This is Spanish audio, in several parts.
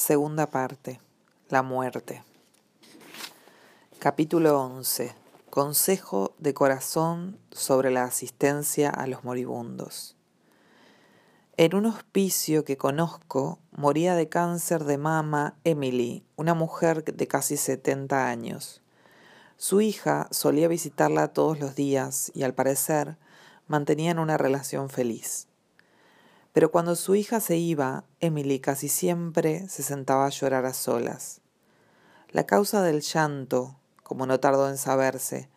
Segunda parte. La muerte. Capítulo 11. Consejo de corazón sobre la asistencia a los moribundos. En un hospicio que conozco moría de cáncer de mama Emily, una mujer de casi 70 años. Su hija solía visitarla todos los días y al parecer mantenían una relación feliz. Pero cuando su hija se iba, Emily casi siempre se sentaba a llorar a solas. La causa del llanto, como no tardó en saberse,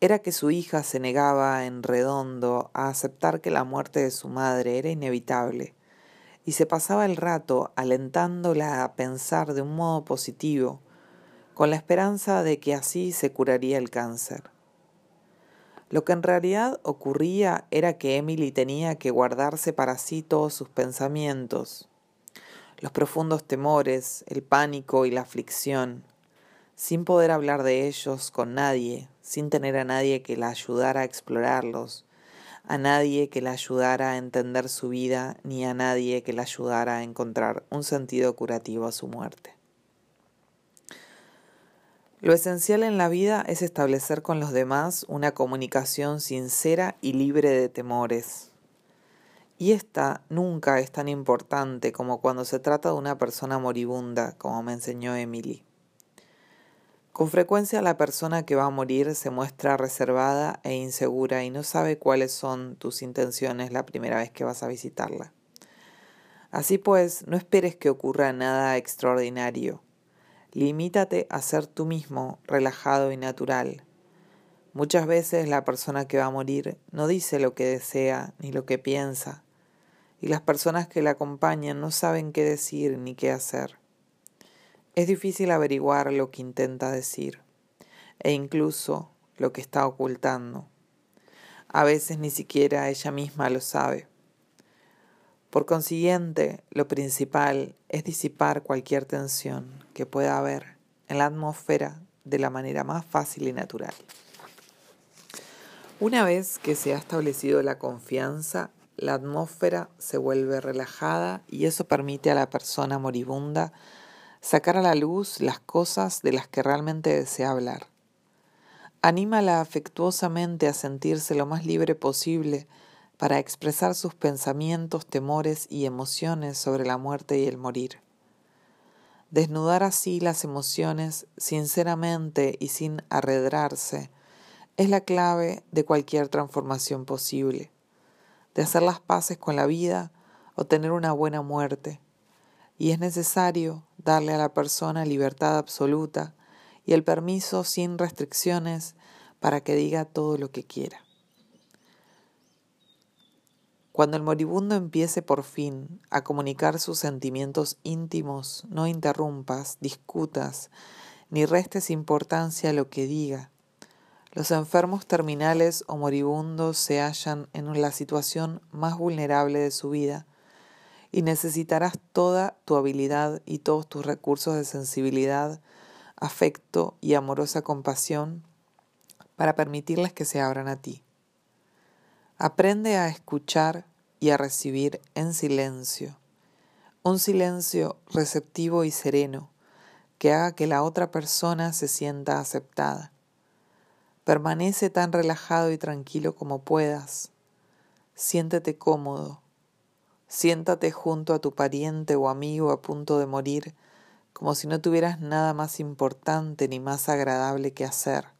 era que su hija se negaba en redondo a aceptar que la muerte de su madre era inevitable, y se pasaba el rato alentándola a pensar de un modo positivo, con la esperanza de que así se curaría el cáncer. Lo que en realidad ocurría era que Emily tenía que guardarse para sí todos sus pensamientos, los profundos temores, el pánico y la aflicción, sin poder hablar de ellos con nadie, sin tener a nadie que la ayudara a explorarlos, a nadie que la ayudara a entender su vida, ni a nadie que la ayudara a encontrar un sentido curativo a su muerte. Lo esencial en la vida es establecer con los demás una comunicación sincera y libre de temores. Y esta nunca es tan importante como cuando se trata de una persona moribunda, como me enseñó Emily. Con frecuencia la persona que va a morir se muestra reservada e insegura y no sabe cuáles son tus intenciones la primera vez que vas a visitarla. Así pues, no esperes que ocurra nada extraordinario Limítate a ser tú mismo, relajado y natural. Muchas veces la persona que va a morir no dice lo que desea ni lo que piensa, y las personas que la acompañan no saben qué decir ni qué hacer. Es difícil averiguar lo que intenta decir, e incluso lo que está ocultando. A veces ni siquiera ella misma lo sabe. Por consiguiente, lo principal es disipar cualquier tensión que pueda haber en la atmósfera de la manera más fácil y natural. Una vez que se ha establecido la confianza, la atmósfera se vuelve relajada y eso permite a la persona moribunda sacar a la luz las cosas de las que realmente desea hablar. Anímala afectuosamente a sentirse lo más libre posible para expresar sus pensamientos, temores y emociones sobre la muerte y el morir. Desnudar así las emociones sinceramente y sin arredrarse es la clave de cualquier transformación posible, de hacer las paces con la vida o tener una buena muerte, y es necesario darle a la persona libertad absoluta y el permiso sin restricciones para que diga todo lo que quiera. Cuando el moribundo empiece por fin a comunicar sus sentimientos íntimos, no interrumpas, discutas, ni restes importancia a lo que diga. Los enfermos terminales o moribundos se hallan en la situación más vulnerable de su vida y necesitarás toda tu habilidad y todos tus recursos de sensibilidad, afecto y amorosa compasión para permitirles que se abran a ti. Aprende a escuchar y a recibir en silencio, un silencio receptivo y sereno que haga que la otra persona se sienta aceptada. Permanece tan relajado y tranquilo como puedas. Siéntete cómodo. Siéntate junto a tu pariente o amigo a punto de morir, como si no tuvieras nada más importante ni más agradable que hacer.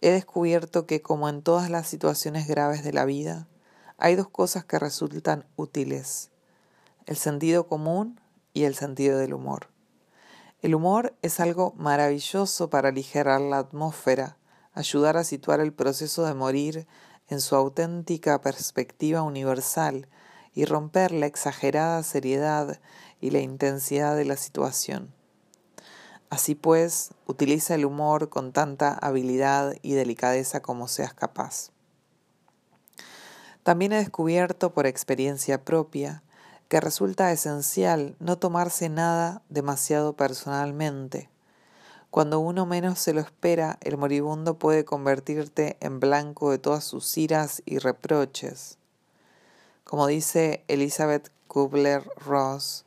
He descubierto que, como en todas las situaciones graves de la vida, hay dos cosas que resultan útiles, el sentido común y el sentido del humor. El humor es algo maravilloso para aligerar la atmósfera, ayudar a situar el proceso de morir en su auténtica perspectiva universal y romper la exagerada seriedad y la intensidad de la situación. Así pues, utiliza el humor con tanta habilidad y delicadeza como seas capaz. También he descubierto por experiencia propia que resulta esencial no tomarse nada demasiado personalmente. Cuando uno menos se lo espera, el moribundo puede convertirte en blanco de todas sus iras y reproches. Como dice Elizabeth Kubler-Ross,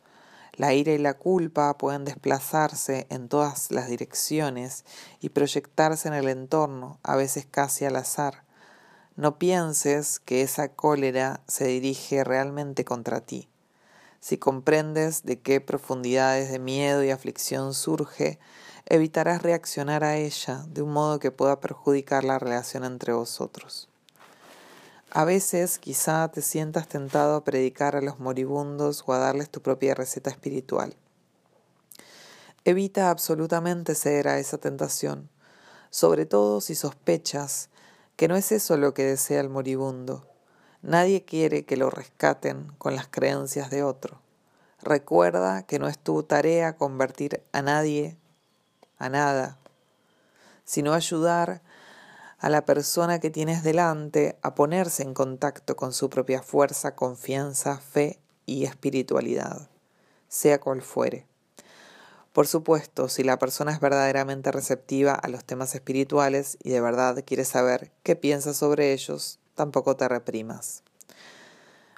La ira y la culpa pueden desplazarse en todas las direcciones y proyectarse en el entorno, a veces casi al azar. No pienses que esa cólera se dirige realmente contra ti. Si comprendes de qué profundidades de miedo y aflicción surge, evitarás reaccionar a ella de un modo que pueda perjudicar la relación entre vosotros. A veces quizá te sientas tentado a predicar a los moribundos o a darles tu propia receta espiritual. Evita absolutamente ceder a esa tentación, sobre todo si sospechas que no es eso lo que desea el moribundo. Nadie quiere que lo rescaten con las creencias de otro. Recuerda que no es tu tarea convertir a nadie a nada, sino ayudar a la persona que tienes delante a ponerse en contacto con su propia fuerza, confianza, fe y espiritualidad, sea cual fuere. Por supuesto, si la persona es verdaderamente receptiva a los temas espirituales y de verdad quiere saber qué piensas sobre ellos, tampoco te reprimas.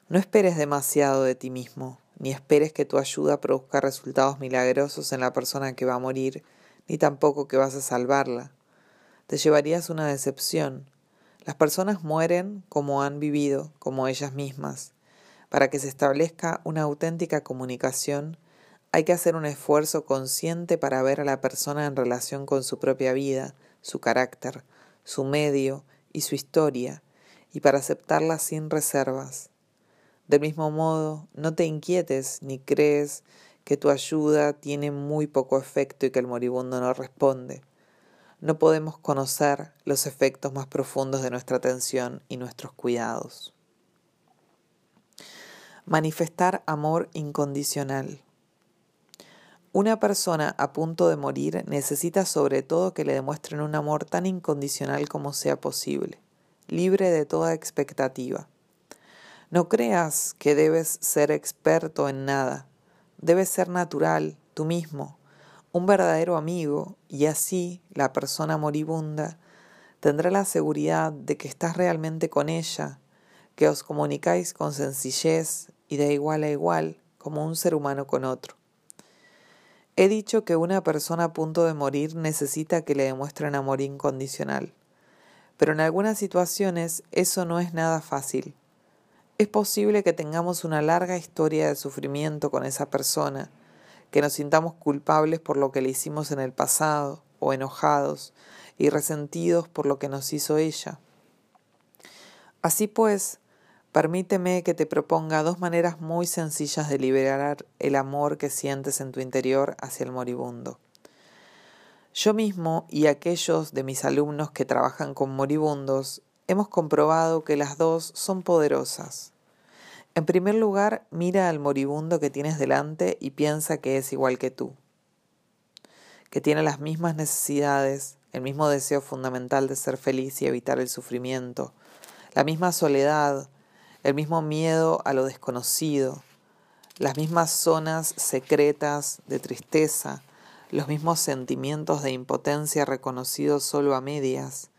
No esperes demasiado de ti mismo, ni esperes que tu ayuda produzca resultados milagrosos en la persona que va a morir, ni tampoco que vas a salvarla te llevarías una decepción. Las personas mueren como han vivido, como ellas mismas. Para que se establezca una auténtica comunicación, hay que hacer un esfuerzo consciente para ver a la persona en relación con su propia vida, su carácter, su medio y su historia, y para aceptarla sin reservas. Del mismo modo, no te inquietes ni crees que tu ayuda tiene muy poco efecto y que el moribundo no responde no podemos conocer los efectos más profundos de nuestra atención y nuestros cuidados. Manifestar amor incondicional. Una persona a punto de morir necesita sobre todo que le demuestren un amor tan incondicional como sea posible, libre de toda expectativa. No creas que debes ser experto en nada, debes ser natural, tú mismo, un verdadero amigo y así la persona moribunda tendrá la seguridad de que estás realmente con ella, que os comunicáis con sencillez y de igual a igual como un ser humano con otro. He dicho que una persona a punto de morir necesita que le demuestren amor incondicional, pero en algunas situaciones eso no es nada fácil. Es posible que tengamos una larga historia de sufrimiento con esa persona, que nos sintamos culpables por lo que le hicimos en el pasado, o enojados y resentidos por lo que nos hizo ella. Así pues, permíteme que te proponga dos maneras muy sencillas de liberar el amor que sientes en tu interior hacia el moribundo. Yo mismo y aquellos de mis alumnos que trabajan con moribundos hemos comprobado que las dos son poderosas. En primer lugar, mira al moribundo que tienes delante y piensa que es igual que tú, que tiene las mismas necesidades, el mismo deseo fundamental de ser feliz y evitar el sufrimiento, la misma soledad, el mismo miedo a lo desconocido, las mismas zonas secretas de tristeza, los mismos sentimientos de impotencia reconocidos solo a medias,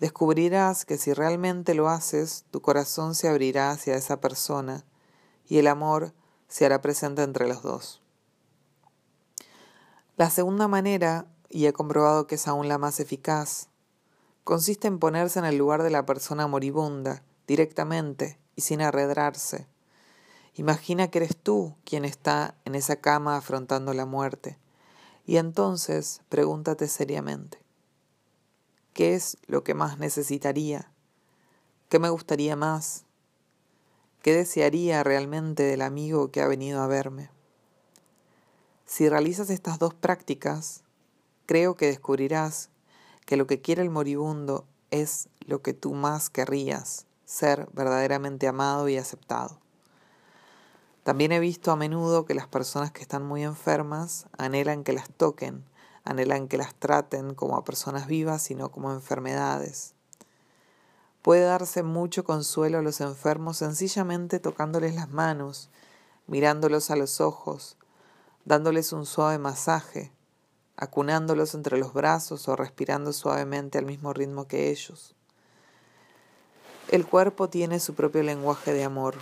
Descubrirás que si realmente lo haces, tu corazón se abrirá hacia esa persona y el amor se hará presente entre los dos. La segunda manera, y he comprobado que es aún la más eficaz, consiste en ponerse en el lugar de la persona moribunda, directamente y sin arredrarse. Imagina que eres tú quien está en esa cama afrontando la muerte, y entonces pregúntate seriamente, ¿Qué es lo que más necesitaría? ¿Qué me gustaría más? ¿Qué desearía realmente del amigo que ha venido a verme? Si realizas estas dos prácticas, creo que descubrirás que lo que quiere el moribundo es lo que tú más querrías, ser verdaderamente amado y aceptado. También he visto a menudo que las personas que están muy enfermas anhelan que las toquen anhelan que las traten como a personas vivas sino como enfermedades. Puede darse mucho consuelo a los enfermos sencillamente tocándoles las manos, mirándolos a los ojos, dándoles un suave masaje, acunándolos entre los brazos o respirando suavemente al mismo ritmo que ellos. El cuerpo tiene su propio lenguaje de amor.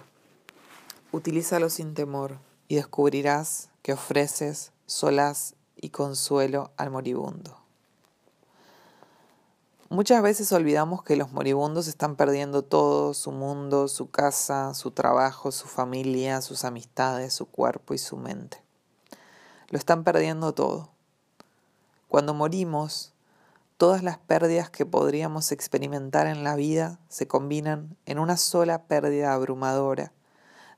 Utilízalo sin temor. y descubrirás que ofreces solaz y consuelo al moribundo. Muchas veces olvidamos que los moribundos están perdiendo todo, su mundo, su casa, su trabajo, su familia, sus amistades, su cuerpo y su mente. Lo están perdiendo todo. Cuando morimos, todas las pérdidas que podríamos experimentar en la vida se combinan en una sola pérdida abrumadora,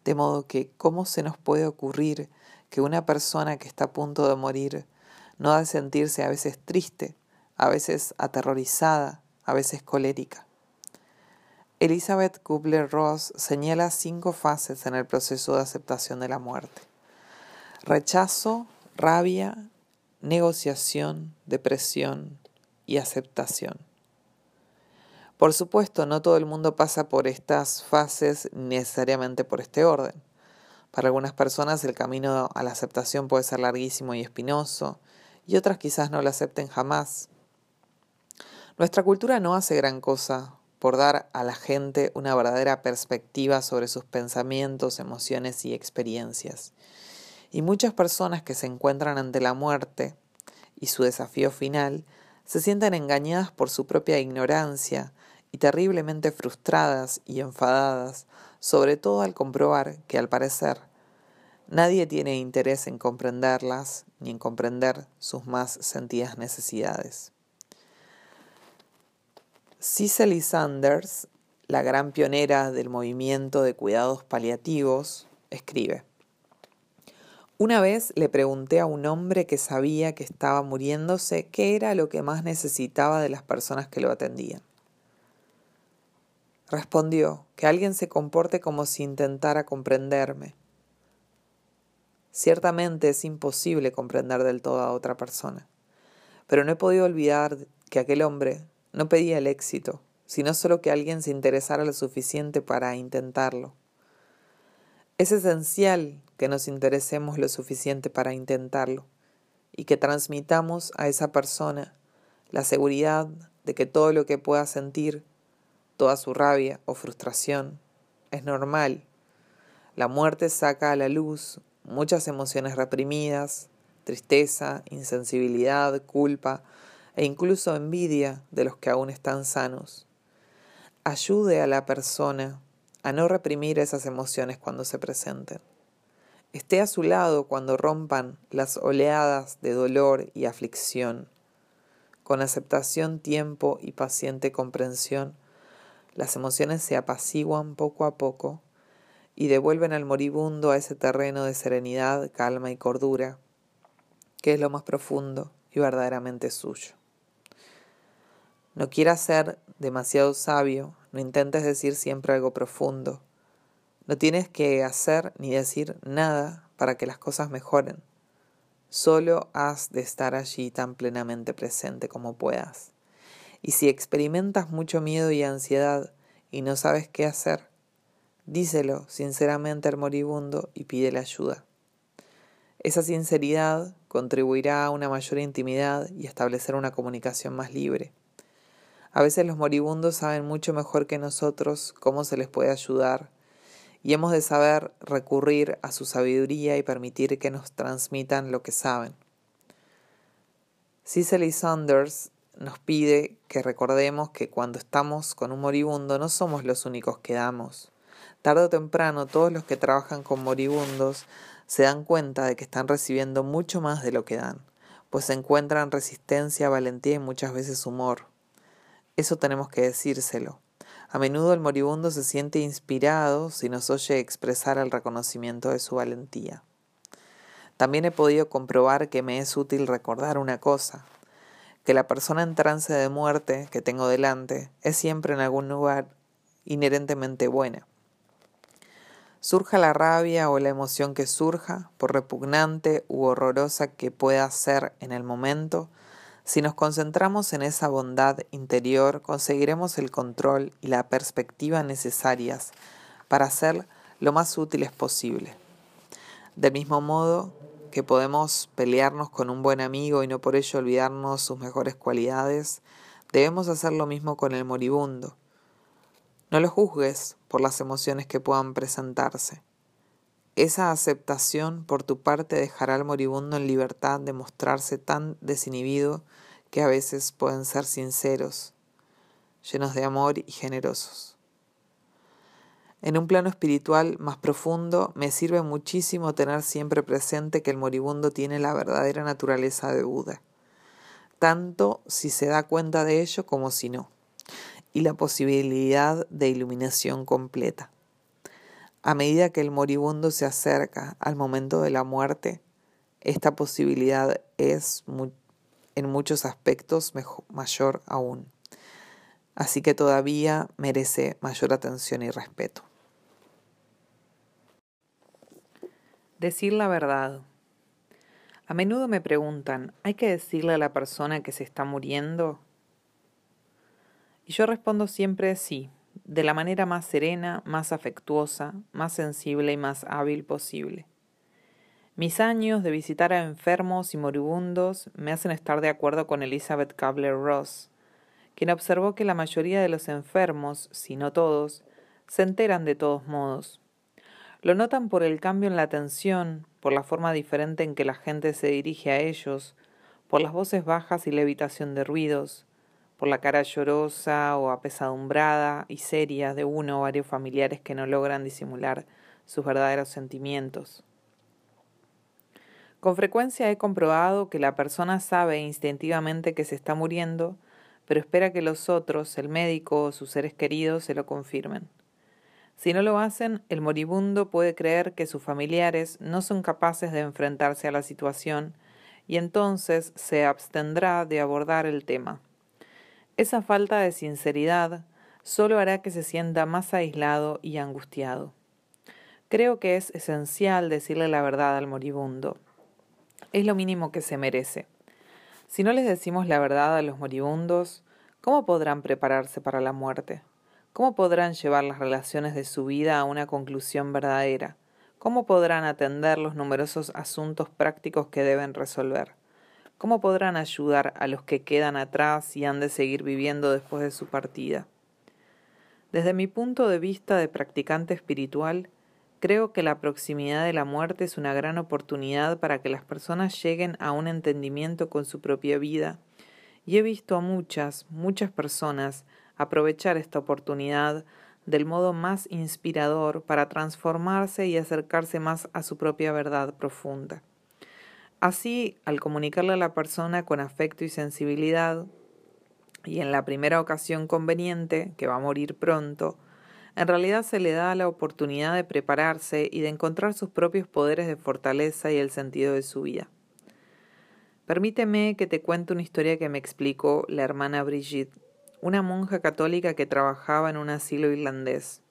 de modo que ¿cómo se nos puede ocurrir que una persona que está a punto de morir no ha de sentirse a veces triste, a veces aterrorizada, a veces colérica. Elizabeth Kubler-Ross señala cinco fases en el proceso de aceptación de la muerte. Rechazo, rabia, negociación, depresión y aceptación. Por supuesto, no todo el mundo pasa por estas fases necesariamente por este orden. Para algunas personas el camino a la aceptación puede ser larguísimo y espinoso, y otras quizás no lo acepten jamás. Nuestra cultura no hace gran cosa por dar a la gente una verdadera perspectiva sobre sus pensamientos, emociones y experiencias. Y muchas personas que se encuentran ante la muerte y su desafío final se sienten engañadas por su propia ignorancia y terriblemente frustradas y enfadadas, sobre todo al comprobar que al parecer nadie tiene interés en comprenderlas ni en comprender sus más sentidas necesidades. Cicely Sanders, la gran pionera del movimiento de cuidados paliativos, escribe, Una vez le pregunté a un hombre que sabía que estaba muriéndose qué era lo que más necesitaba de las personas que lo atendían. Respondió que alguien se comporte como si intentara comprenderme. Ciertamente es imposible comprender del todo a otra persona, pero no he podido olvidar que aquel hombre no pedía el éxito, sino solo que alguien se interesara lo suficiente para intentarlo. Es esencial que nos interesemos lo suficiente para intentarlo y que transmitamos a esa persona la seguridad de que todo lo que pueda sentir, toda su rabia o frustración, es normal. La muerte saca a la luz muchas emociones reprimidas, tristeza, insensibilidad, culpa, e incluso envidia de los que aún están sanos. Ayude a la persona a no reprimir esas emociones cuando se presenten. Esté a su lado cuando rompan las oleadas de dolor y aflicción. Con aceptación, tiempo y paciente comprensión, las emociones se apaciguan poco a poco y devuelven al moribundo a ese terreno de serenidad, calma y cordura, que es lo más profundo y verdaderamente suyo. No quieras ser demasiado sabio, no intentes decir siempre algo profundo. No tienes que hacer ni decir nada para que las cosas mejoren. Solo has de estar allí tan plenamente presente como puedas. Y si experimentas mucho miedo y ansiedad y no sabes qué hacer, díselo sinceramente al moribundo y pídele ayuda. Esa sinceridad contribuirá a una mayor intimidad y establecer una comunicación más libre. A veces los moribundos saben mucho mejor que nosotros cómo se les puede ayudar y hemos de saber recurrir a su sabiduría y permitir que nos transmitan lo que saben. Cicely Saunders nos pide que recordemos que cuando estamos con un moribundo no somos los únicos que damos. Tarde o temprano todos los que trabajan con moribundos se dan cuenta de que están recibiendo mucho más de lo que dan, pues encuentran resistencia, valentía y muchas veces humor. Eso tenemos que decírselo. A menudo el moribundo se siente inspirado si nos oye expresar el reconocimiento de su valentía. También he podido comprobar que me es útil recordar una cosa, que la persona en trance de muerte que tengo delante es siempre en algún lugar inherentemente buena. Surja la rabia o la emoción que surja, por repugnante u horrorosa que pueda ser en el momento, si nos concentramos en esa bondad interior, conseguiremos el control y la perspectiva necesarias para ser lo más útiles posible. Del mismo modo que podemos pelearnos con un buen amigo y no por ello olvidarnos sus mejores cualidades, debemos hacer lo mismo con el moribundo. No lo juzgues por las emociones que puedan presentarse. Esa aceptación por tu parte dejará al moribundo en libertad de mostrarse tan desinhibido que a veces pueden ser sinceros, llenos de amor y generosos. En un plano espiritual más profundo, me sirve muchísimo tener siempre presente que el moribundo tiene la verdadera naturaleza de Buda, tanto si se da cuenta de ello como si no, y la posibilidad de iluminación completa. A medida que el moribundo se acerca al momento de la muerte, esta posibilidad es en muchos aspectos mayor aún. Así que todavía merece mayor atención y respeto. Decir la verdad. A menudo me preguntan, ¿hay que decirle a la persona que se está muriendo? Y yo respondo siempre sí, de la manera más serena, más afectuosa, más sensible y más hábil posible. Mis años de visitar a enfermos y moribundos me hacen estar de acuerdo con Elizabeth Kabler-Ross, quien observó que la mayoría de los enfermos, si no todos, se enteran de todos modos, lo notan por el cambio en la atención, por la forma diferente en que la gente se dirige a ellos, por las voces bajas y la evitación de ruidos, por la cara llorosa o apesadumbrada y seria de uno o varios familiares que no logran disimular sus verdaderos sentimientos. Con frecuencia he comprobado que la persona sabe instintivamente que se está muriendo, pero espera que los otros, el médico o sus seres queridos, se lo confirmen. Si no lo hacen, el moribundo puede creer que sus familiares no son capaces de enfrentarse a la situación y entonces se abstendrá de abordar el tema. Esa falta de sinceridad solo hará que se sienta más aislado y angustiado. Creo que es esencial decirle la verdad al moribundo. Es lo mínimo que se merece. Si no les decimos la verdad a los moribundos, ¿cómo podrán prepararse para la muerte? ¿Cómo podrán llevar las relaciones de su vida a una conclusión verdadera? ¿Cómo podrán atender los numerosos asuntos prácticos que deben resolver? ¿Cómo podrán ayudar a los que quedan atrás y han de seguir viviendo después de su partida? Desde mi punto de vista de practicante espiritual, creo que la proximidad de la muerte es una gran oportunidad para que las personas lleguen a un entendimiento con su propia vida, y he visto a muchas, muchas personas aprovechar esta oportunidad del modo más inspirador para transformarse y acercarse más a su propia verdad profunda. Así, al comunicarle a la persona con afecto y sensibilidad, y en la primera ocasión conveniente, que va a morir pronto, en realidad se le da la oportunidad de prepararse y de encontrar sus propios poderes de fortaleza y el sentido de su vida. Permíteme que te cuente una historia que me explicó la hermana Brigitte una monja católica que trabajaba en un asilo irlandés.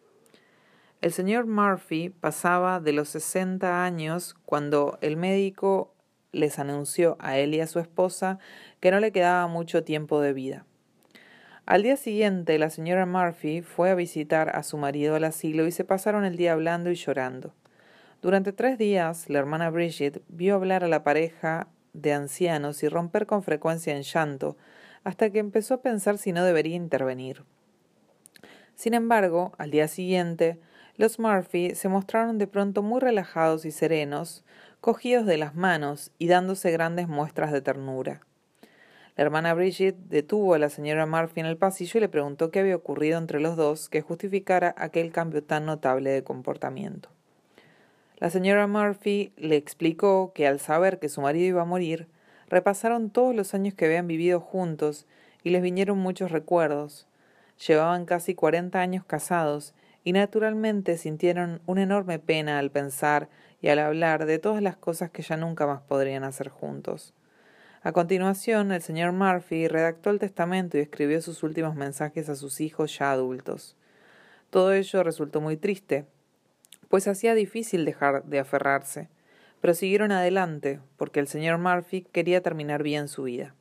El señor Murphy pasaba de los sesenta años cuando el médico les anunció a él y a su esposa que no le quedaba mucho tiempo de vida. Al día siguiente, la señora Murphy fue a visitar a su marido al asilo y se pasaron el día hablando y llorando. Durante tres días, la hermana Bridget vio hablar a la pareja de ancianos y romper con frecuencia en llanto, hasta que empezó a pensar si no debería intervenir. Sin embargo, al día siguiente, los Murphy se mostraron de pronto muy relajados y serenos, cogidos de las manos y dándose grandes muestras de ternura. La hermana Bridget detuvo a la señora Murphy en el pasillo y le preguntó qué había ocurrido entre los dos que justificara aquel cambio tan notable de comportamiento. La señora Murphy le explicó que al saber que su marido iba a morir, Repasaron todos los años que habían vivido juntos y les vinieron muchos recuerdos. Llevaban casi cuarenta años casados y naturalmente sintieron una enorme pena al pensar y al hablar de todas las cosas que ya nunca más podrían hacer juntos. A continuación, el señor Murphy redactó el testamento y escribió sus últimos mensajes a sus hijos ya adultos. Todo ello resultó muy triste, pues hacía difícil dejar de aferrarse pero siguieron adelante porque el señor Murphy quería terminar bien su vida.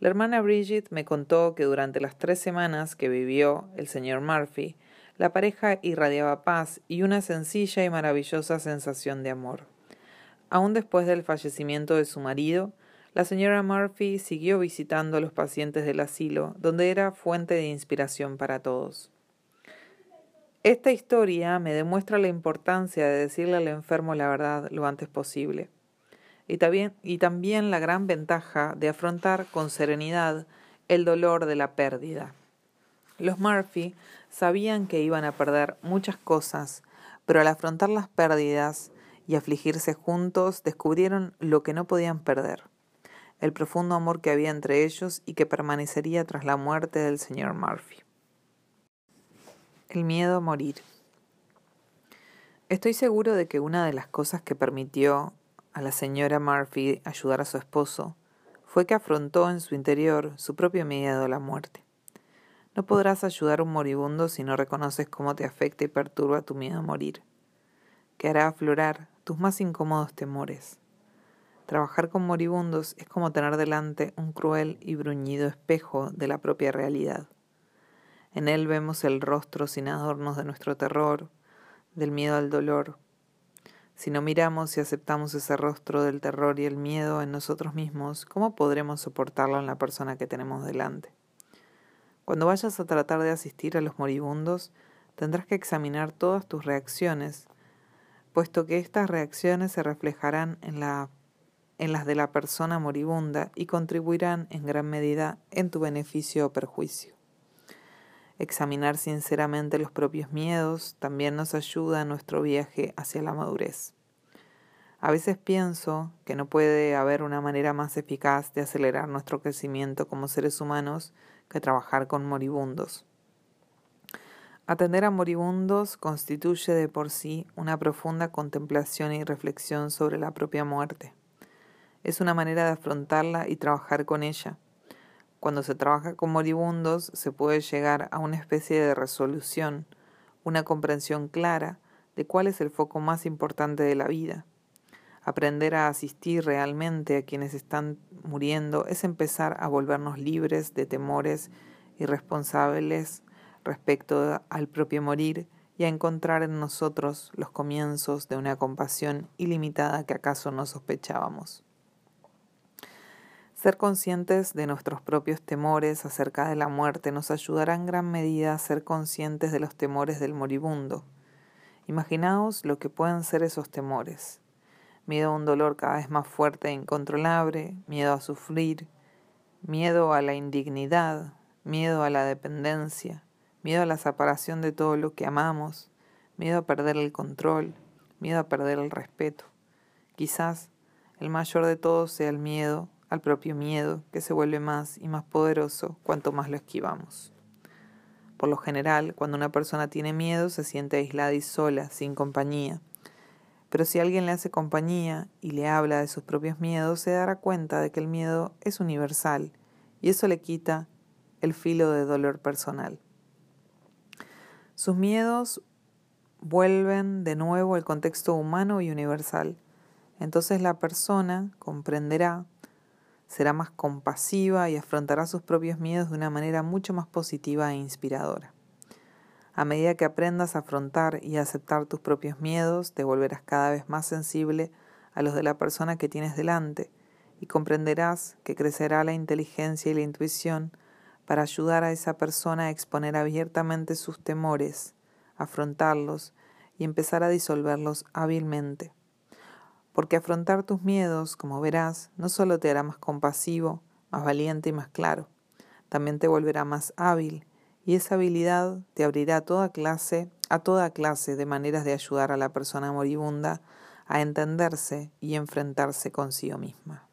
La hermana Bridget me contó que durante las tres semanas que vivió el señor Murphy, la pareja irradiaba paz y una sencilla y maravillosa sensación de amor. Aún después del fallecimiento de su marido, la señora Murphy siguió visitando a los pacientes del asilo, donde era fuente de inspiración para todos. Esta historia me demuestra la importancia de decirle al enfermo la verdad lo antes posible y también, y también la gran ventaja de afrontar con serenidad el dolor de la pérdida. Los Murphy sabían que iban a perder muchas cosas, pero al afrontar las pérdidas y afligirse juntos descubrieron lo que no podían perder, el profundo amor que había entre ellos y que permanecería tras la muerte del señor Murphy. El miedo a morir. Estoy seguro de que una de las cosas que permitió a la señora Murphy ayudar a su esposo fue que afrontó en su interior su propio miedo a la muerte. No podrás ayudar a un moribundo si no reconoces cómo te afecta y perturba tu miedo a morir, que hará aflorar tus más incómodos temores. Trabajar con moribundos es como tener delante un cruel y bruñido espejo de la propia realidad. En él vemos el rostro sin adornos de nuestro terror, del miedo al dolor. Si no miramos y aceptamos ese rostro del terror y el miedo en nosotros mismos, ¿cómo podremos soportarlo en la persona que tenemos delante? Cuando vayas a tratar de asistir a los moribundos, tendrás que examinar todas tus reacciones, puesto que estas reacciones se reflejarán en, la, en las de la persona moribunda y contribuirán en gran medida en tu beneficio o perjuicio. Examinar sinceramente los propios miedos también nos ayuda en nuestro viaje hacia la madurez. A veces pienso que no puede haber una manera más eficaz de acelerar nuestro crecimiento como seres humanos que trabajar con moribundos. Atender a moribundos constituye de por sí una profunda contemplación y reflexión sobre la propia muerte. Es una manera de afrontarla y trabajar con ella cuando se trabaja con moribundos se puede llegar a una especie de resolución, una comprensión clara de cuál es el foco más importante de la vida. Aprender a asistir realmente a quienes están muriendo es empezar a volvernos libres de temores irresponsables respecto al propio morir y a encontrar en nosotros los comienzos de una compasión ilimitada que acaso no sospechábamos. Ser conscientes de nuestros propios temores acerca de la muerte nos ayudará en gran medida a ser conscientes de los temores del moribundo. Imaginaos lo que pueden ser esos temores. Miedo a un dolor cada vez más fuerte e incontrolable, miedo a sufrir, miedo a la indignidad, miedo a la dependencia, miedo a la separación de todo lo que amamos, miedo a perder el control, miedo a perder el respeto. Quizás el mayor de todos sea el miedo al propio miedo, que se vuelve más y más poderoso cuanto más lo esquivamos. Por lo general, cuando una persona tiene miedo, se siente aislada y sola, sin compañía. Pero si alguien le hace compañía y le habla de sus propios miedos, se dará cuenta de que el miedo es universal y eso le quita el filo de dolor personal. Sus miedos vuelven de nuevo al contexto humano y universal. Entonces la persona comprenderá será más compasiva y afrontará sus propios miedos de una manera mucho más positiva e inspiradora. A medida que aprendas a afrontar y a aceptar tus propios miedos, te volverás cada vez más sensible a los de la persona que tienes delante y comprenderás que crecerá la inteligencia y la intuición para ayudar a esa persona a exponer abiertamente sus temores, afrontarlos y empezar a disolverlos hábilmente. Porque afrontar tus miedos, como verás, no solo te hará más compasivo, más valiente y más claro, también te volverá más hábil, y esa habilidad te abrirá toda clase, a toda clase de maneras de ayudar a la persona moribunda a entenderse y enfrentarse consigo misma.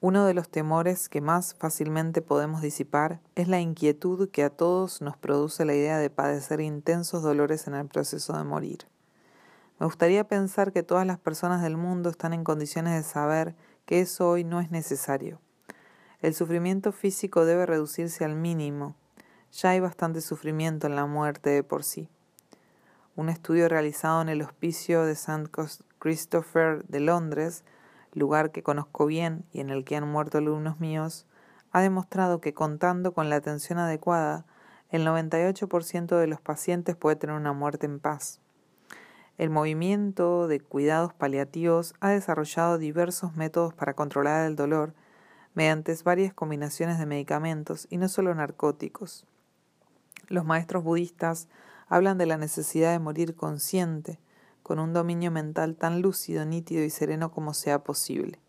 Uno de los temores que más fácilmente podemos disipar es la inquietud que a todos nos produce la idea de padecer intensos dolores en el proceso de morir. Me gustaría pensar que todas las personas del mundo están en condiciones de saber que eso hoy no es necesario. El sufrimiento físico debe reducirse al mínimo. Ya hay bastante sufrimiento en la muerte de por sí. Un estudio realizado en el hospicio de St. Christopher de Londres, lugar que conozco bien y en el que han muerto alumnos míos, ha demostrado que contando con la atención adecuada, el 98% de los pacientes puede tener una muerte en paz. El movimiento de cuidados paliativos ha desarrollado diversos métodos para controlar el dolor mediante varias combinaciones de medicamentos y no solo narcóticos. Los maestros budistas hablan de la necesidad de morir consciente, con un dominio mental tan lúcido, nítido y sereno como sea posible.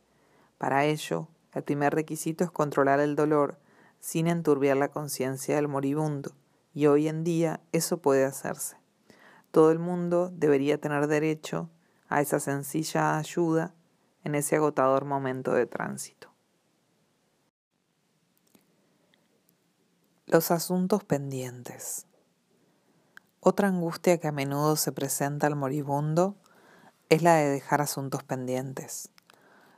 Para ello, el primer requisito es controlar el dolor sin enturbiar la conciencia del moribundo, y hoy en día eso puede hacerse. Todo el mundo debería tener derecho a esa sencilla ayuda en ese agotador momento de tránsito. Los asuntos pendientes. Otra angustia que a menudo se presenta al moribundo es la de dejar asuntos pendientes.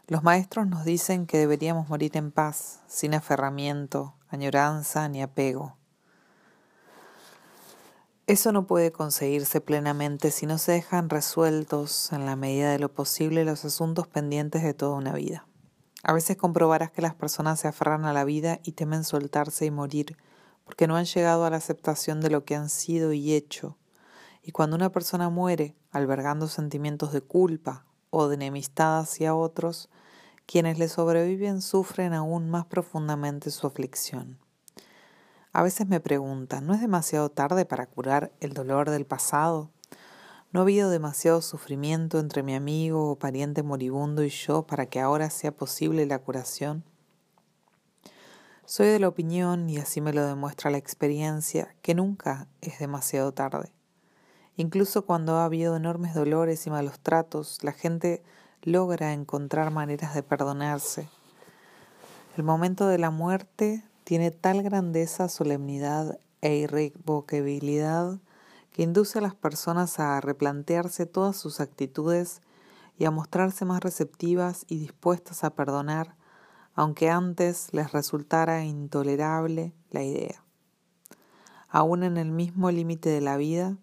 Los maestros nos dicen que deberíamos morir en paz, sin aferramiento, añoranza ni apego. Eso no puede conseguirse plenamente si no se dejan resueltos en la medida de lo posible los asuntos pendientes de toda una vida. A veces comprobarás que las personas se aferran a la vida y temen soltarse y morir porque no han llegado a la aceptación de lo que han sido y hecho. Y cuando una persona muere albergando sentimientos de culpa o de enemistad hacia otros, quienes le sobreviven sufren aún más profundamente su aflicción. A veces me preguntan, ¿no es demasiado tarde para curar el dolor del pasado? ¿No ha habido demasiado sufrimiento entre mi amigo o pariente moribundo y yo para que ahora sea posible la curación? Soy de la opinión, y así me lo demuestra la experiencia, que nunca es demasiado tarde. Incluso cuando ha habido enormes dolores y malos tratos, la gente logra encontrar maneras de perdonarse. El momento de la muerte tiene tal grandeza, solemnidad e irrevocabilidad que induce a las personas a replantearse todas sus actitudes y a mostrarse más receptivas y dispuestas a perdonar aunque antes les resultara intolerable la idea. Aún en el mismo límite de la vida,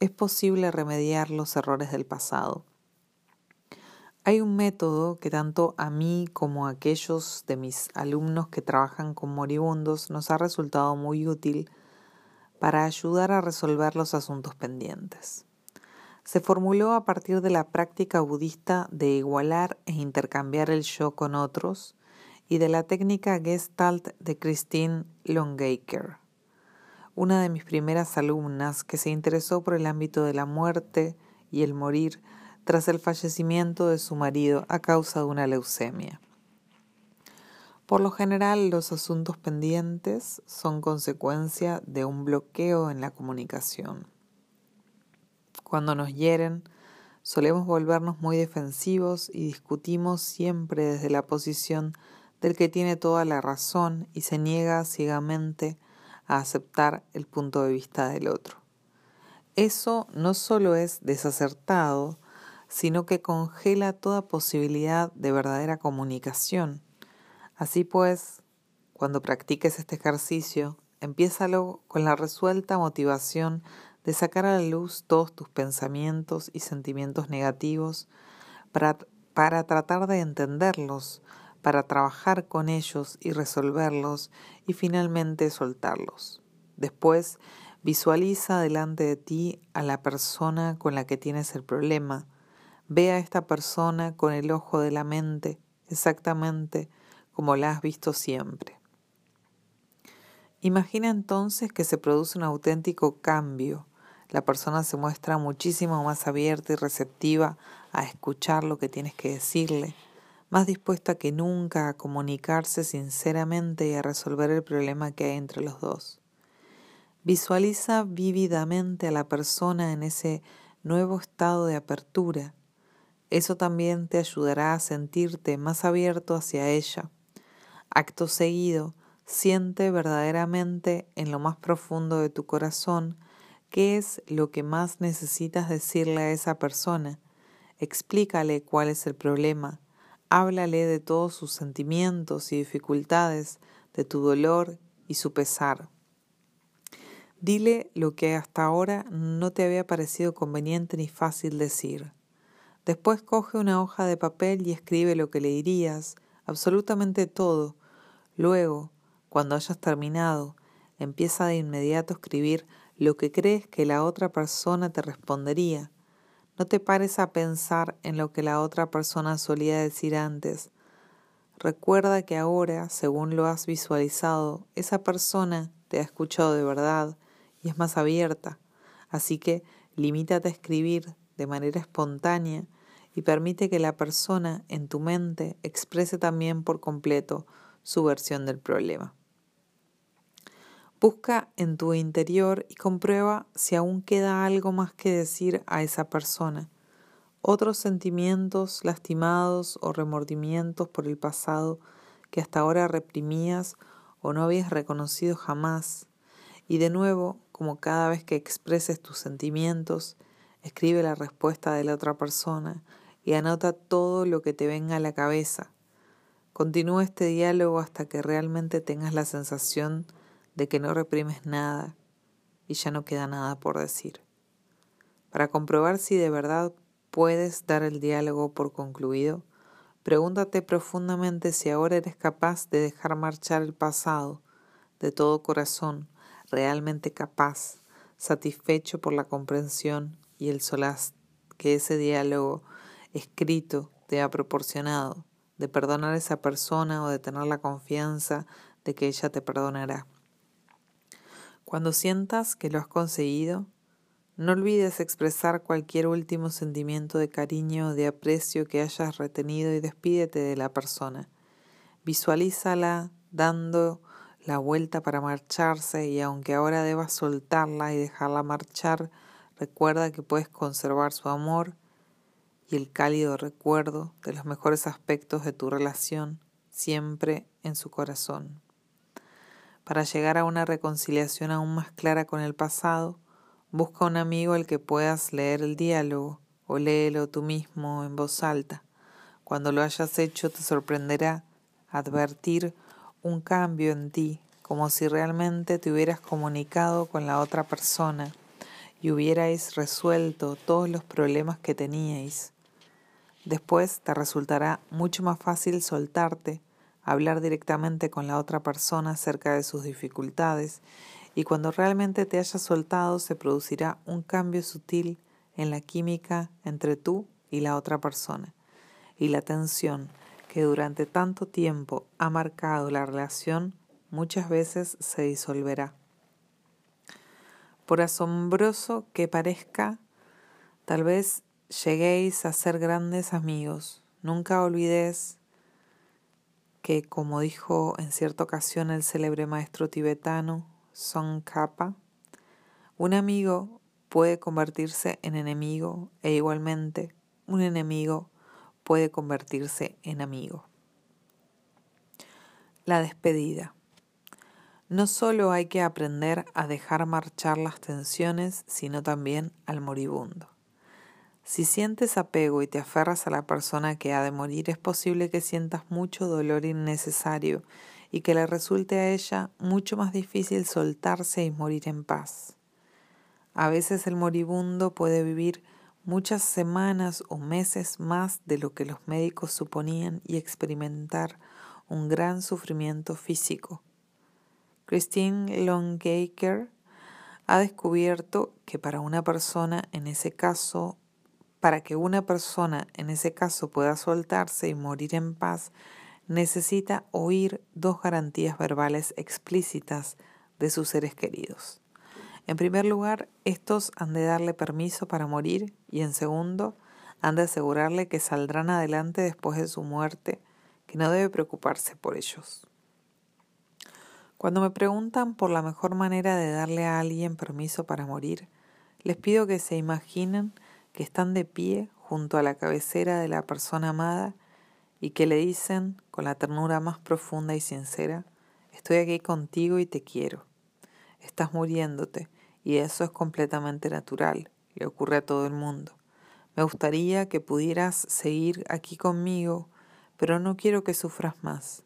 es posible remediar los errores del pasado. Hay un método que tanto a mí como a aquellos de mis alumnos que trabajan con moribundos nos ha resultado muy útil para ayudar a resolver los asuntos pendientes. Se formuló a partir de la práctica budista de igualar e intercambiar el yo con otros y de la técnica Gestalt de Christine Longacre, una de mis primeras alumnas que se interesó por el ámbito de la muerte y el morir tras el fallecimiento de su marido a causa de una leucemia. Por lo general, los asuntos pendientes son consecuencia de un bloqueo en la comunicación. Cuando nos hieren, solemos volvernos muy defensivos y discutimos siempre desde la posición del que tiene toda la razón y se niega ciegamente a aceptar el punto de vista del otro. Eso no solo es desacertado, sino que congela toda posibilidad de verdadera comunicación. Así pues, cuando practiques este ejercicio, empiézalo con la resuelta motivación de sacar a la luz todos tus pensamientos y sentimientos negativos para, para tratar de entenderlos, para trabajar con ellos y resolverlos y finalmente soltarlos. Después, visualiza delante de ti a la persona con la que tienes el problema. Ve a esta persona con el ojo de la mente, exactamente como la has visto siempre. Imagina entonces que se produce un auténtico cambio. La persona se muestra muchísimo más abierta y receptiva a escuchar lo que tienes que decirle más dispuesta que nunca a comunicarse sinceramente y a resolver el problema que hay entre los dos. Visualiza vívidamente a la persona en ese nuevo estado de apertura. Eso también te ayudará a sentirte más abierto hacia ella. Acto seguido, siente verdaderamente en lo más profundo de tu corazón qué es lo que más necesitas decirle a esa persona. Explícale cuál es el problema Háblale de todos sus sentimientos y dificultades, de tu dolor y su pesar. Dile lo que hasta ahora no te había parecido conveniente ni fácil decir. Después coge una hoja de papel y escribe lo que le dirías, absolutamente todo. Luego, cuando hayas terminado, empieza de inmediato a escribir lo que crees que la otra persona te respondería no te pares a pensar en lo que la otra persona solía decir antes. Recuerda que ahora, según lo has visualizado, esa persona te ha escuchado de verdad y es más abierta. Así que limítate a escribir de manera espontánea y permite que la persona en tu mente exprese también por completo su versión del problema. Busca en tu interior y comprueba si aún queda algo más que decir a esa persona, otros sentimientos lastimados o remordimientos por el pasado que hasta ahora reprimías o no habías reconocido jamás. Y de nuevo, como cada vez que expreses tus sentimientos, escribe la respuesta de la otra persona y anota todo lo que te venga a la cabeza. Continúa este diálogo hasta que realmente tengas la sensación de que no reprimes nada y ya no queda nada por decir. Para comprobar si de verdad puedes dar el diálogo por concluido, pregúntate profundamente si ahora eres capaz de dejar marchar el pasado de todo corazón, realmente capaz, satisfecho por la comprensión y el solaz que ese diálogo escrito te ha proporcionado, de perdonar a esa persona o de tener la confianza de que ella te perdonará. Cuando sientas que lo has conseguido, no olvides expresar cualquier último sentimiento de cariño o de aprecio que hayas retenido y despídete de la persona. Visualízala dando la vuelta para marcharse y aunque ahora debas soltarla y dejarla marchar, recuerda que puedes conservar su amor y el cálido recuerdo de los mejores aspectos de tu relación siempre en su corazón. Para llegar a una reconciliación aún más clara con el pasado, busca un amigo al que puedas leer el diálogo o léelo tú mismo en voz alta. Cuando lo hayas hecho te sorprenderá advertir un cambio en ti, como si realmente te hubieras comunicado con la otra persona y hubierais resuelto todos los problemas que teníais. Después te resultará mucho más fácil soltarte hablar directamente con la otra persona acerca de sus dificultades y cuando realmente te hayas soltado se producirá un cambio sutil en la química entre tú y la otra persona y la tensión que durante tanto tiempo ha marcado la relación muchas veces se disolverá. Por asombroso que parezca, tal vez lleguéis a ser grandes amigos. Nunca olvides que, como dijo en cierta ocasión el célebre maestro tibetano Son Kappa, un amigo puede convertirse en enemigo e igualmente un enemigo puede convertirse en amigo. La despedida. No solo hay que aprender a dejar marchar las tensiones, sino también al moribundo. Si sientes apego y te aferras a la persona que ha de morir, es posible que sientas mucho dolor innecesario y que le resulte a ella mucho más difícil soltarse y morir en paz. A veces el moribundo puede vivir muchas semanas o meses más de lo que los médicos suponían y experimentar un gran sufrimiento físico. Christine Longacre ha descubierto que para una persona en ese caso para que una persona en ese caso pueda soltarse y morir en paz, necesita oír dos garantías verbales explícitas de sus seres queridos. En primer lugar, estos han de darle permiso para morir y en segundo, han de asegurarle que saldrán adelante después de su muerte, que no debe preocuparse por ellos. Cuando me preguntan por la mejor manera de darle a alguien permiso para morir, les pido que se imaginen que están de pie junto a la cabecera de la persona amada y que le dicen con la ternura más profunda y sincera, estoy aquí contigo y te quiero. Estás muriéndote y eso es completamente natural, le ocurre a todo el mundo. Me gustaría que pudieras seguir aquí conmigo, pero no quiero que sufras más.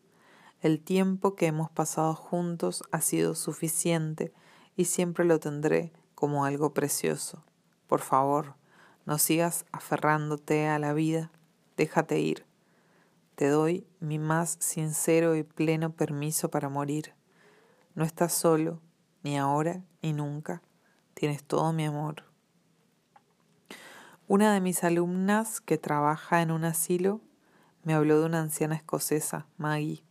El tiempo que hemos pasado juntos ha sido suficiente y siempre lo tendré como algo precioso. Por favor, no sigas aferrándote a la vida, déjate ir. Te doy mi más sincero y pleno permiso para morir. No estás solo, ni ahora ni nunca. Tienes todo mi amor. Una de mis alumnas que trabaja en un asilo me habló de una anciana escocesa, Maggie,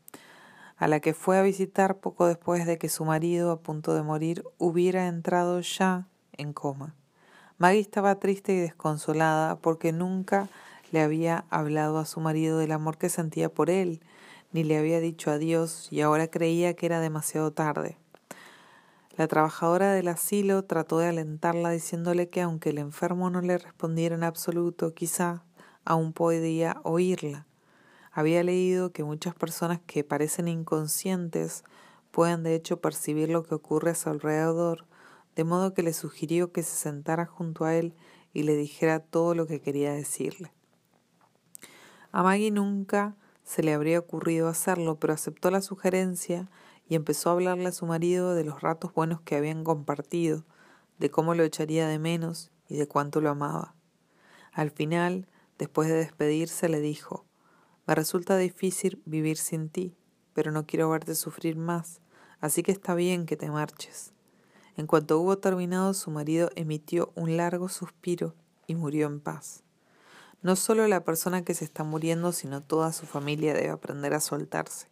a la que fue a visitar poco después de que su marido, a punto de morir, hubiera entrado ya en coma. Maggie estaba triste y desconsolada porque nunca le había hablado a su marido del amor que sentía por él, ni le había dicho adiós y ahora creía que era demasiado tarde. La trabajadora del asilo trató de alentarla diciéndole que aunque el enfermo no le respondiera en absoluto, quizá aún podía oírla. Había leído que muchas personas que parecen inconscientes pueden de hecho percibir lo que ocurre a su alrededor, de modo que le sugirió que se sentara junto a él y le dijera todo lo que quería decirle. A Maggie nunca se le habría ocurrido hacerlo, pero aceptó la sugerencia y empezó a hablarle a su marido de los ratos buenos que habían compartido, de cómo lo echaría de menos y de cuánto lo amaba. Al final, después de despedirse, le dijo me resulta difícil vivir sin ti, pero no quiero verte sufrir más, así que está bien que te marches. En cuanto hubo terminado, su marido emitió un largo suspiro y murió en paz. No solo la persona que se está muriendo, sino toda su familia debe aprender a soltarse.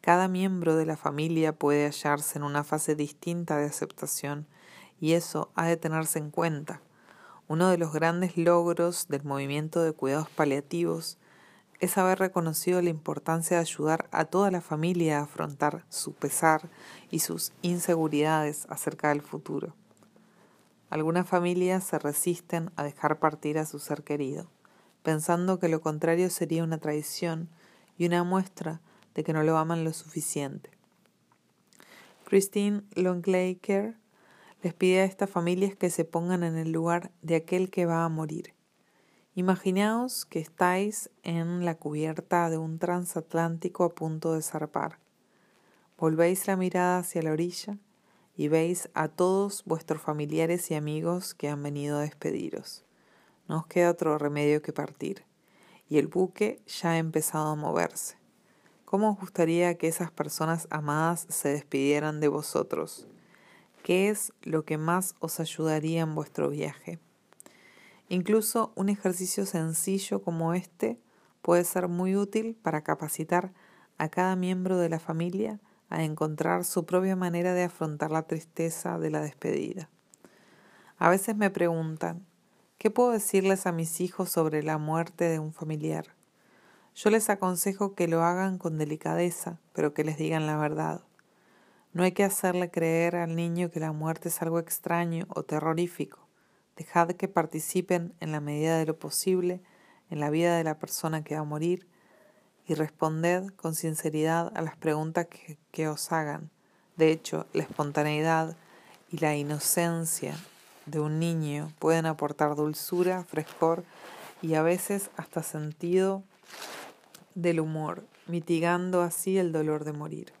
Cada miembro de la familia puede hallarse en una fase distinta de aceptación y eso ha de tenerse en cuenta. Uno de los grandes logros del movimiento de cuidados paliativos es haber reconocido la importancia de ayudar a toda la familia a afrontar su pesar y sus inseguridades acerca del futuro. Algunas familias se resisten a dejar partir a su ser querido, pensando que lo contrario sería una traición y una muestra de que no lo aman lo suficiente. Christine Longlaker les pide a estas familias que se pongan en el lugar de aquel que va a morir Imaginaos que estáis en la cubierta de un transatlántico a punto de zarpar. Volvéis la mirada hacia la orilla y veis a todos vuestros familiares y amigos que han venido a despediros. No os queda otro remedio que partir. Y el buque ya ha empezado a moverse. ¿Cómo os gustaría que esas personas amadas se despidieran de vosotros? ¿Qué es lo que más os ayudaría en vuestro viaje? Incluso un ejercicio sencillo como este puede ser muy útil para capacitar a cada miembro de la familia a encontrar su propia manera de afrontar la tristeza de la despedida. A veces me preguntan, ¿qué puedo decirles a mis hijos sobre la muerte de un familiar? Yo les aconsejo que lo hagan con delicadeza, pero que les digan la verdad. No hay que hacerle creer al niño que la muerte es algo extraño o terrorífico. Dejad que participen en la medida de lo posible en la vida de la persona que va a morir y responded con sinceridad a las preguntas que, os hagan. De hecho, la espontaneidad y la inocencia de un niño pueden aportar dulzura, frescor y a veces hasta sentido del humor, mitigando así el dolor de morir.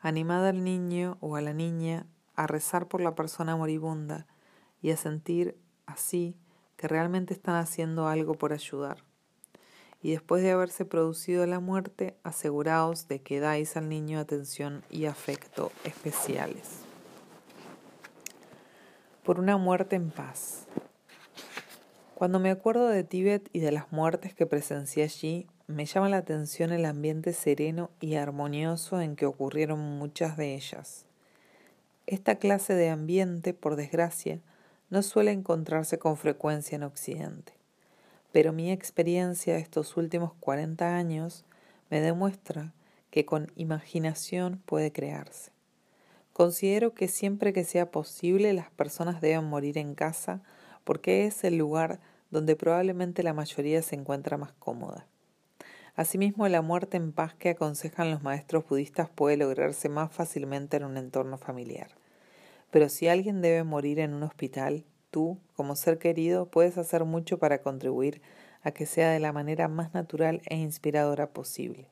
Animad al niño o a la niña a rezar por la persona moribunda y a sentir así que realmente están haciendo algo por ayudar. Y después de haberse producido la muerte, aseguraos de que dais al niño atención y afecto especiales. Por una muerte en paz. Cuando me acuerdo de Tíbet y de las muertes que presencié allí, me llama la atención el ambiente sereno y armonioso en que ocurrieron muchas de ellas. Esta clase de ambiente, por desgracia, no suele encontrarse con frecuencia en Occidente. Pero mi experiencia de estos últimos 40 años me demuestra que con imaginación puede crearse. Considero que siempre que sea posible las personas deben morir en casa porque es el lugar donde probablemente la mayoría se encuentra más cómoda. Asimismo, la muerte en paz que aconsejan los maestros budistas puede lograrse más fácilmente en un entorno familiar. Pero si alguien debe morir en un hospital, tú, como ser querido, puedes hacer mucho para contribuir a que sea de la manera más natural e inspiradora posible.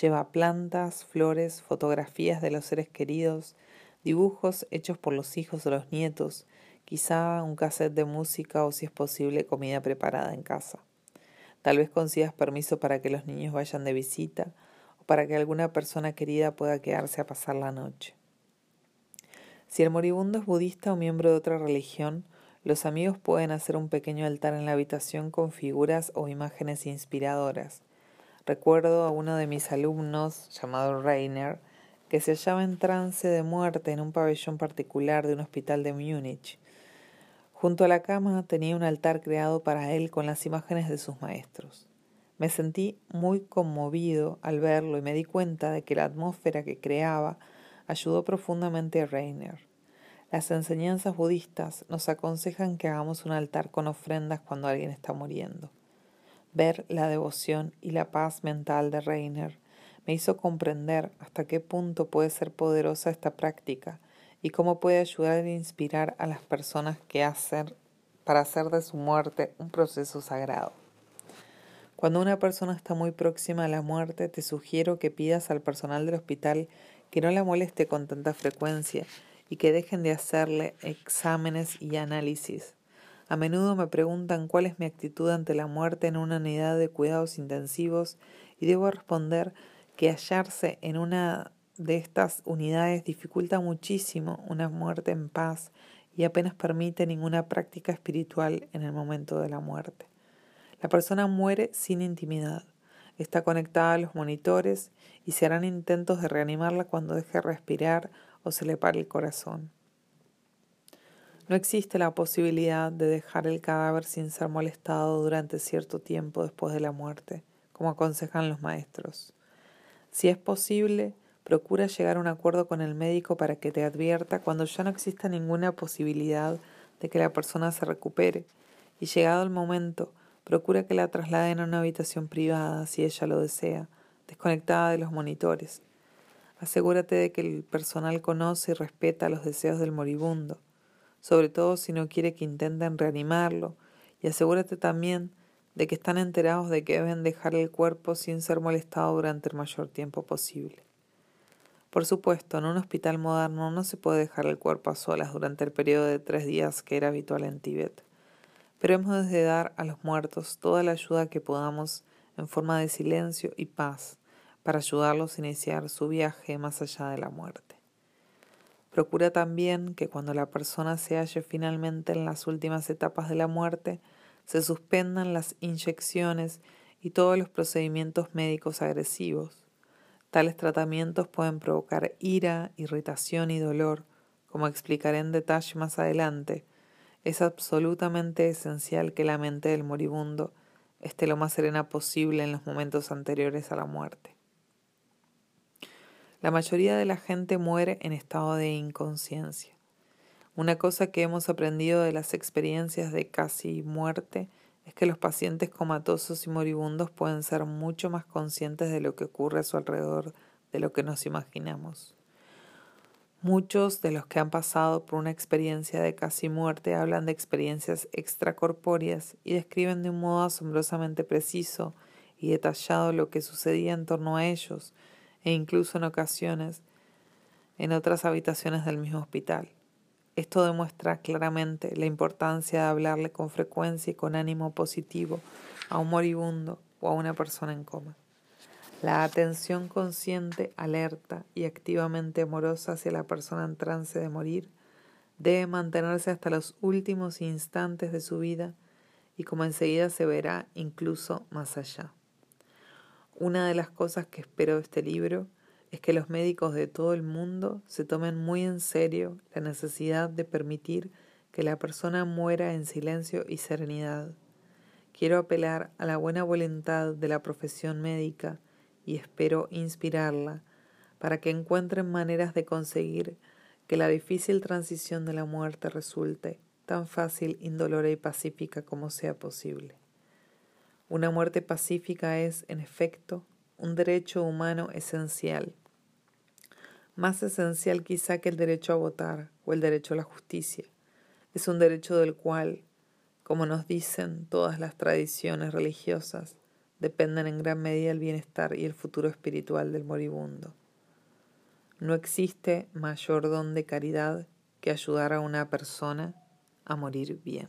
Lleva plantas, flores, fotografías de los seres queridos, dibujos hechos por los hijos o los nietos, quizá un cassette de música o si es posible comida preparada en casa. Tal vez consigas permiso para que los niños vayan de visita o para que alguna persona querida pueda quedarse a pasar la noche. Si el moribundo es budista o miembro de otra religión, los amigos pueden hacer un pequeño altar en la habitación con figuras o imágenes inspiradoras. Recuerdo a uno de mis alumnos, llamado Rainer, que se hallaba en trance de muerte en un pabellón particular de un hospital de Múnich. Junto a la cama tenía un altar creado para él con las imágenes de sus maestros. Me sentí muy conmovido al verlo y me di cuenta de que la atmósfera que creaba ayudó profundamente a Rainer. Las enseñanzas budistas nos aconsejan que hagamos un altar con ofrendas cuando alguien está muriendo. Ver la devoción y la paz mental de Reiner me hizo comprender hasta qué punto puede ser poderosa esta práctica y cómo puede ayudar e inspirar a las personas que hacen para hacer de su muerte un proceso sagrado. Cuando una persona está muy próxima a la muerte, te sugiero que pidas al personal del hospital que no la moleste con tanta frecuencia y que dejen de hacerle exámenes y análisis a menudo me preguntan cuál es mi actitud ante la muerte en una unidad de cuidados intensivos y debo responder que hallarse en una de estas unidades dificulta muchísimo una muerte en paz y apenas permite ninguna práctica espiritual en el momento de la muerte. La persona muere sin intimidad, está conectada a los monitores y se harán intentos de reanimarla cuando deje respirar o se le pare el corazón. No existe la posibilidad de dejar el cadáver sin ser molestado durante cierto tiempo después de la muerte, como aconsejan los maestros. Si es posible, procura llegar a un acuerdo con el médico para que te advierta cuando ya no exista ninguna posibilidad de que la persona se recupere y llegado el momento, procura que la trasladen a una habitación privada si ella lo desea, desconectada de los monitores. Asegúrate de que el personal conoce y respeta los deseos del moribundo sobre todo si no quiere que intenten reanimarlo, y asegúrate también de que están enterados de que deben dejar el cuerpo sin ser molestado durante el mayor tiempo posible. Por supuesto, en un hospital moderno no se puede dejar el cuerpo a solas durante el periodo de tres días que era habitual en Tíbet, pero hemos de dar a los muertos toda la ayuda que podamos en forma de silencio y paz para ayudarlos a iniciar su viaje más allá de la muerte. Procura también que cuando la persona se halle finalmente en las últimas etapas de la muerte, se suspendan las inyecciones y todos los procedimientos médicos agresivos. Tales tratamientos pueden provocar ira, irritación y dolor, como explicaré en detalle más adelante. Es absolutamente esencial que la mente del moribundo esté lo más serena posible en los momentos anteriores a la muerte. La mayoría de la gente muere en estado de inconsciencia. Una cosa que hemos aprendido de las experiencias de casi muerte es que los pacientes comatosos y moribundos pueden ser mucho más conscientes de lo que ocurre a su alrededor de lo que nos imaginamos. Muchos de los que han pasado por una experiencia de casi muerte hablan de experiencias extracorpóreas y describen de un modo asombrosamente preciso y detallado lo que sucedía en torno a ellos, e incluso en ocasiones en otras habitaciones del mismo hospital. Esto demuestra claramente la importancia de hablarle con frecuencia y con ánimo positivo a un moribundo o a una persona en coma. La atención consciente, alerta y activamente amorosa hacia la persona en trance de morir debe mantenerse hasta los últimos instantes de su vida y como enseguida se verá incluso más allá. Una de las cosas que espero de este libro es que los médicos de todo el mundo se tomen muy en serio la necesidad de permitir que la persona muera en silencio y serenidad. Quiero apelar a la buena voluntad de la profesión médica y espero inspirarla para que encuentren maneras de conseguir que la difícil transición de la muerte resulte tan fácil, indolora y pacífica como sea posible. Una muerte pacífica es, en efecto, un derecho humano esencial, más esencial quizá que el derecho a votar o el derecho a la justicia. Es un derecho del cual, como nos dicen todas las tradiciones religiosas, dependen en gran medida el bienestar y el futuro espiritual del moribundo. No existe mayor don de caridad que ayudar a una persona a morir bien.